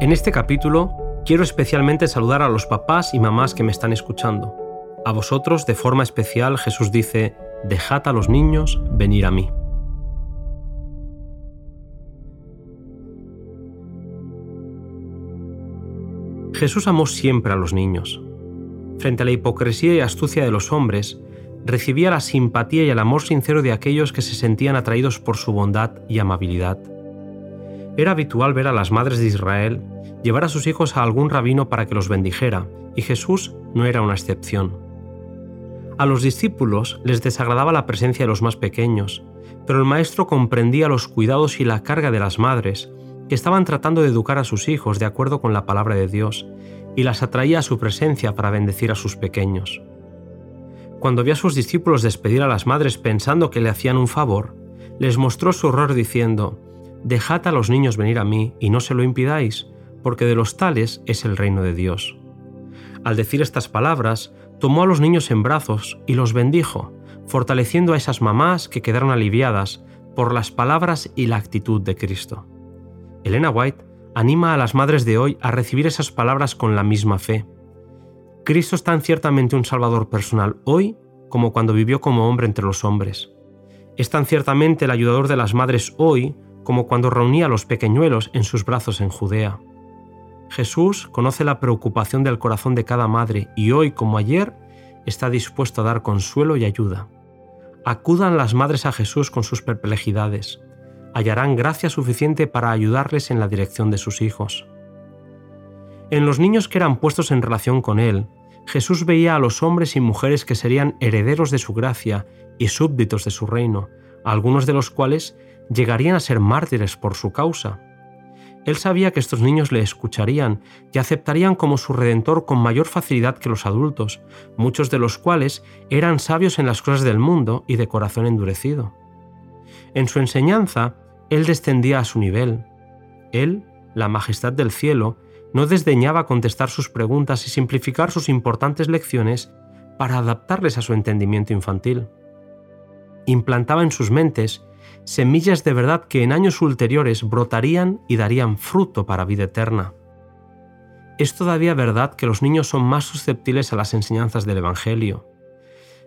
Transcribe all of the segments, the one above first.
En este capítulo quiero especialmente saludar a los papás y mamás que me están escuchando. A vosotros, de forma especial, Jesús dice, dejad a los niños venir a mí. Jesús amó siempre a los niños. Frente a la hipocresía y astucia de los hombres, recibía la simpatía y el amor sincero de aquellos que se sentían atraídos por su bondad y amabilidad. Era habitual ver a las madres de Israel llevar a sus hijos a algún rabino para que los bendijera, y Jesús no era una excepción. A los discípulos les desagradaba la presencia de los más pequeños, pero el maestro comprendía los cuidados y la carga de las madres, que estaban tratando de educar a sus hijos de acuerdo con la palabra de Dios, y las atraía a su presencia para bendecir a sus pequeños. Cuando vio a sus discípulos despedir a las madres pensando que le hacían un favor, les mostró su horror diciendo, Dejad a los niños venir a mí y no se lo impidáis, porque de los tales es el reino de Dios. Al decir estas palabras, tomó a los niños en brazos y los bendijo, fortaleciendo a esas mamás que quedaron aliviadas por las palabras y la actitud de Cristo. Elena White anima a las madres de hoy a recibir esas palabras con la misma fe. Cristo es tan ciertamente un Salvador personal hoy como cuando vivió como hombre entre los hombres. Es tan ciertamente el ayudador de las madres hoy como cuando reunía a los pequeñuelos en sus brazos en Judea. Jesús conoce la preocupación del corazón de cada madre y hoy como ayer está dispuesto a dar consuelo y ayuda. Acudan las madres a Jesús con sus perplejidades. Hallarán gracia suficiente para ayudarles en la dirección de sus hijos. En los niños que eran puestos en relación con Él, Jesús veía a los hombres y mujeres que serían herederos de su gracia y súbditos de su reino, algunos de los cuales llegarían a ser mártires por su causa. Él sabía que estos niños le escucharían y aceptarían como su redentor con mayor facilidad que los adultos, muchos de los cuales eran sabios en las cosas del mundo y de corazón endurecido. En su enseñanza, Él descendía a su nivel. Él, la majestad del cielo, no desdeñaba contestar sus preguntas y simplificar sus importantes lecciones para adaptarles a su entendimiento infantil. Implantaba en sus mentes semillas de verdad que en años ulteriores brotarían y darían fruto para vida eterna. Es todavía verdad que los niños son más susceptibles a las enseñanzas del Evangelio.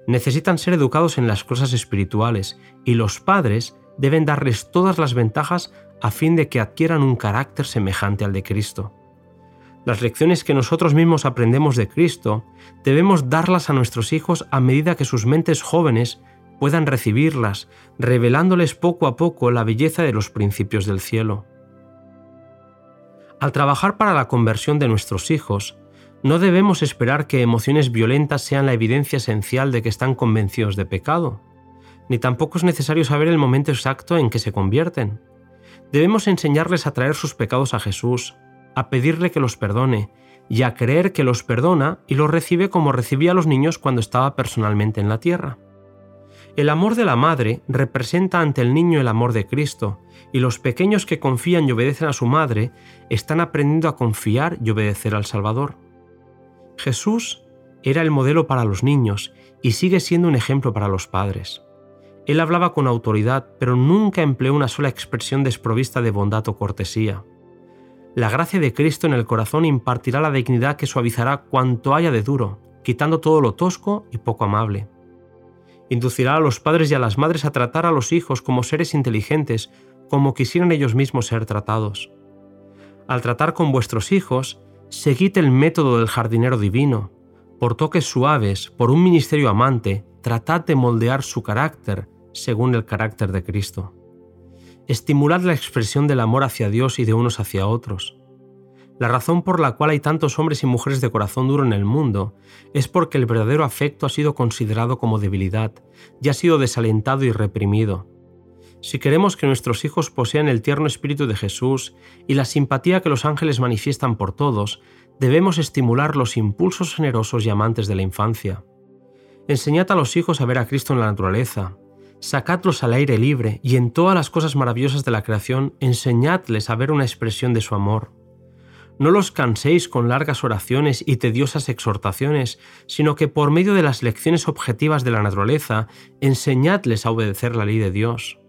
Necesitan ser educados en las cosas espirituales y los padres deben darles todas las ventajas a fin de que adquieran un carácter semejante al de Cristo. Las lecciones que nosotros mismos aprendemos de Cristo debemos darlas a nuestros hijos a medida que sus mentes jóvenes puedan recibirlas, revelándoles poco a poco la belleza de los principios del cielo. Al trabajar para la conversión de nuestros hijos, no debemos esperar que emociones violentas sean la evidencia esencial de que están convencidos de pecado, ni tampoco es necesario saber el momento exacto en que se convierten. Debemos enseñarles a traer sus pecados a Jesús, a pedirle que los perdone y a creer que los perdona y los recibe como recibía a los niños cuando estaba personalmente en la tierra. El amor de la madre representa ante el niño el amor de Cristo, y los pequeños que confían y obedecen a su madre están aprendiendo a confiar y obedecer al Salvador. Jesús era el modelo para los niños y sigue siendo un ejemplo para los padres. Él hablaba con autoridad, pero nunca empleó una sola expresión desprovista de bondad o cortesía. La gracia de Cristo en el corazón impartirá la dignidad que suavizará cuanto haya de duro, quitando todo lo tosco y poco amable inducirá a los padres y a las madres a tratar a los hijos como seres inteligentes, como quisieran ellos mismos ser tratados. Al tratar con vuestros hijos, seguid el método del jardinero divino. Por toques suaves, por un ministerio amante, tratad de moldear su carácter según el carácter de Cristo. Estimulad la expresión del amor hacia Dios y de unos hacia otros. La razón por la cual hay tantos hombres y mujeres de corazón duro en el mundo es porque el verdadero afecto ha sido considerado como debilidad y ha sido desalentado y reprimido. Si queremos que nuestros hijos posean el tierno espíritu de Jesús y la simpatía que los ángeles manifiestan por todos, debemos estimular los impulsos generosos y amantes de la infancia. Enseñad a los hijos a ver a Cristo en la naturaleza, sacadlos al aire libre y en todas las cosas maravillosas de la creación enseñadles a ver una expresión de su amor. No los canséis con largas oraciones y tediosas exhortaciones, sino que por medio de las lecciones objetivas de la naturaleza, enseñadles a obedecer la ley de Dios.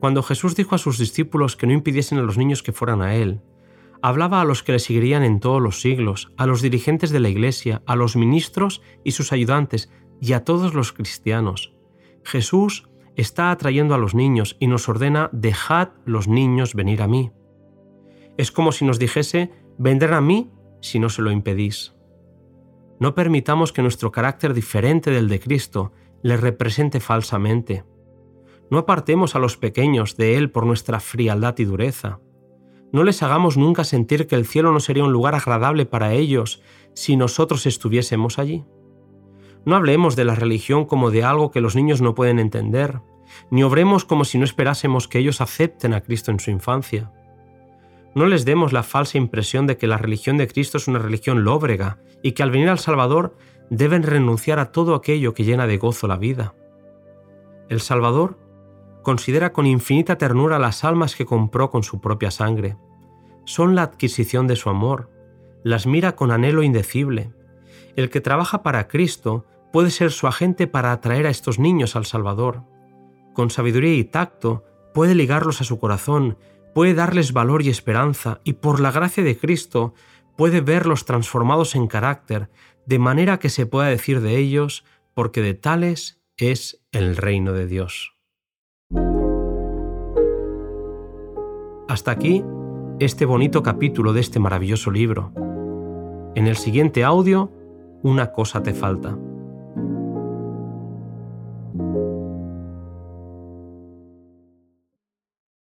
Cuando Jesús dijo a sus discípulos que no impidiesen a los niños que fueran a Él, hablaba a los que le seguirían en todos los siglos, a los dirigentes de la Iglesia, a los ministros y sus ayudantes, y a todos los cristianos. Jesús está atrayendo a los niños y nos ordena, dejad los niños venir a mí. Es como si nos dijese, vendrán a mí si no se lo impedís. No permitamos que nuestro carácter diferente del de Cristo le represente falsamente. No apartemos a los pequeños de Él por nuestra frialdad y dureza. No les hagamos nunca sentir que el cielo no sería un lugar agradable para ellos si nosotros estuviésemos allí. No hablemos de la religión como de algo que los niños no pueden entender, ni obremos como si no esperásemos que ellos acepten a Cristo en su infancia. No les demos la falsa impresión de que la religión de Cristo es una religión lóbrega y que al venir al Salvador deben renunciar a todo aquello que llena de gozo la vida. El Salvador considera con infinita ternura las almas que compró con su propia sangre. Son la adquisición de su amor, las mira con anhelo indecible. El que trabaja para Cristo puede ser su agente para atraer a estos niños al Salvador. Con sabiduría y tacto puede ligarlos a su corazón, puede darles valor y esperanza, y por la gracia de Cristo puede verlos transformados en carácter, de manera que se pueda decir de ellos, porque de tales es el reino de Dios. Hasta aquí este bonito capítulo de este maravilloso libro. En el siguiente audio, una cosa te falta.